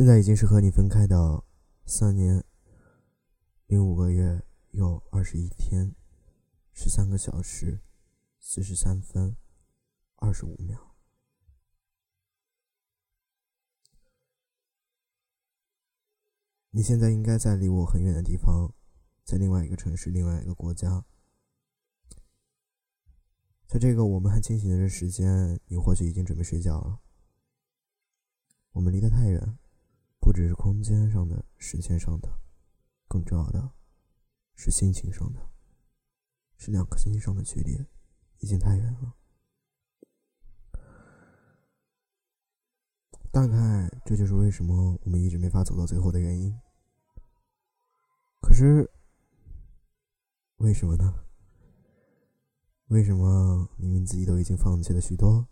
现在已经是和你分开的三年零五个月又二十一天十三个小时四十三分二十五秒。你现在应该在离我很远的地方，在另外一个城市，另外一个国家。在这个我们还清醒的这时间，你或许已经准备睡觉了。我们离得太远。不只是空间上的、时间上的，更重要的是心情上的，是两颗心上的距离已经太远了。大概这就是为什么我们一直没法走到最后的原因。可是，为什么呢？为什么明明自己都已经放弃了许多，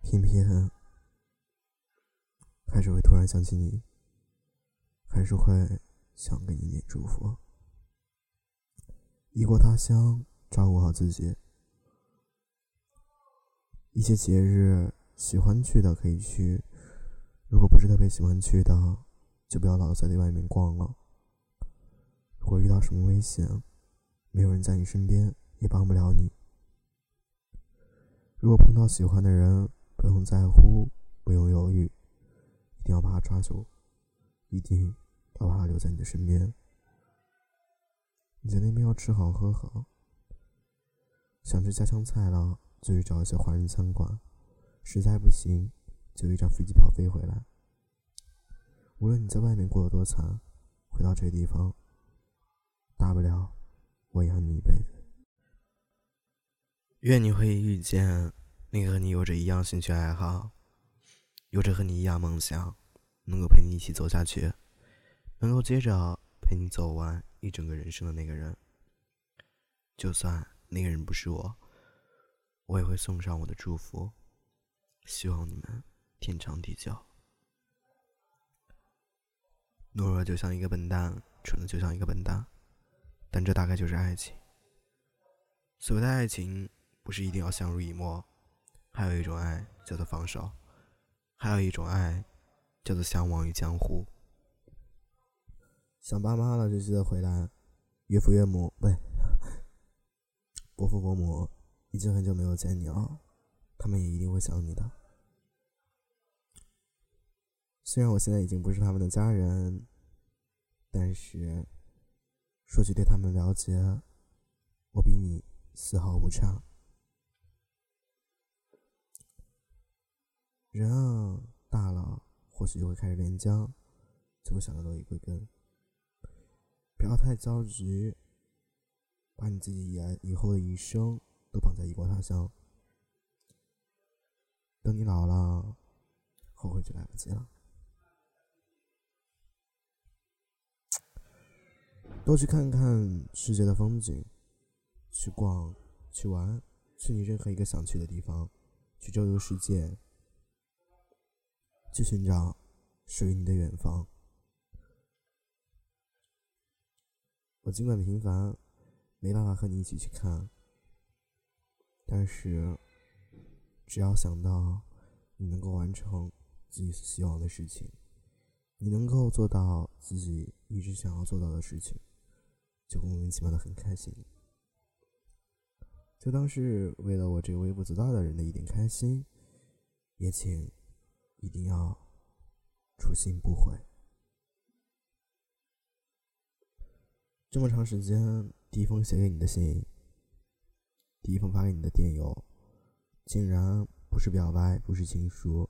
偏偏？还是会突然想起你，还是会想给你点祝福。异国他乡，照顾好自己。一些节日喜欢去的可以去，如果不是特别喜欢去的，就不要老在外面逛了。如果遇到什么危险，没有人在你身边，也帮不了你。如果碰到喜欢的人，不用在乎，不用犹豫。一定要把他抓住，一定把他留在你的身边。你在那边要吃好喝好，想吃家乡菜了就去找一些华人餐馆，实在不行就一张飞机票飞回来。无论你在外面过得多惨，回到这个地方，大不了我养你一辈子。愿你会遇见那个和你有着一样兴趣爱好。有着和你一样梦想，能够陪你一起走下去，能够接着陪你走完一整个人生的那个人。就算那个人不是我，我也会送上我的祝福，希望你们天长地久。懦弱就像一个笨蛋，蠢的就像一个笨蛋，但这大概就是爱情。所谓的爱情，不是一定要相濡以沫，还有一种爱叫做放手。还有一种爱，叫做相忘于江湖。想爸妈了就记得回来，岳父岳母不对，伯父伯母已经很久没有见你了，他们也一定会想你的。虽然我现在已经不是他们的家人，但是说起对他们了解，我比你丝毫不差。人啊，大了或许就会开始恋家，就会想到落叶归根。不要太着急，把你自己以以后的一生都绑在异国他乡。等你老了，后悔就来不及了。多去看看世界的风景，去逛，去玩，去你任何一个想去的地方，去周游世界。去寻找属于你的远方。我尽管平凡，没办法和你一起去看，但是只要想到你能够完成自己所希望的事情，你能够做到自己一直想要做到的事情，就莫名其妙的很开心。就当是为了我这个微不足道的人的一点开心，也请。一定要初心不悔。这么长时间，第一封写给你的信，第一封发给你的电邮，竟然不是表白，不是情书，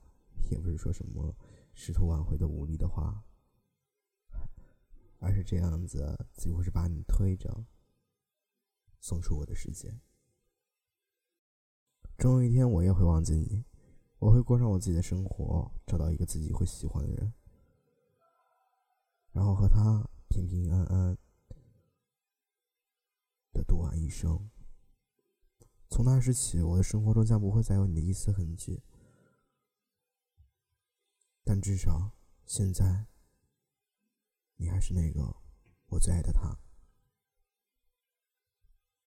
也不是说什么试图挽回的无力的话，而是这样子，几乎是把你推着送出我的世界。终有一天，我也会忘记你。我会过上我自己的生活，找到一个自己会喜欢的人，然后和他平平安安生。从那时起，我的生活中将不会再有你的一丝痕迹。但至少现在，你还是那个我最爱的他。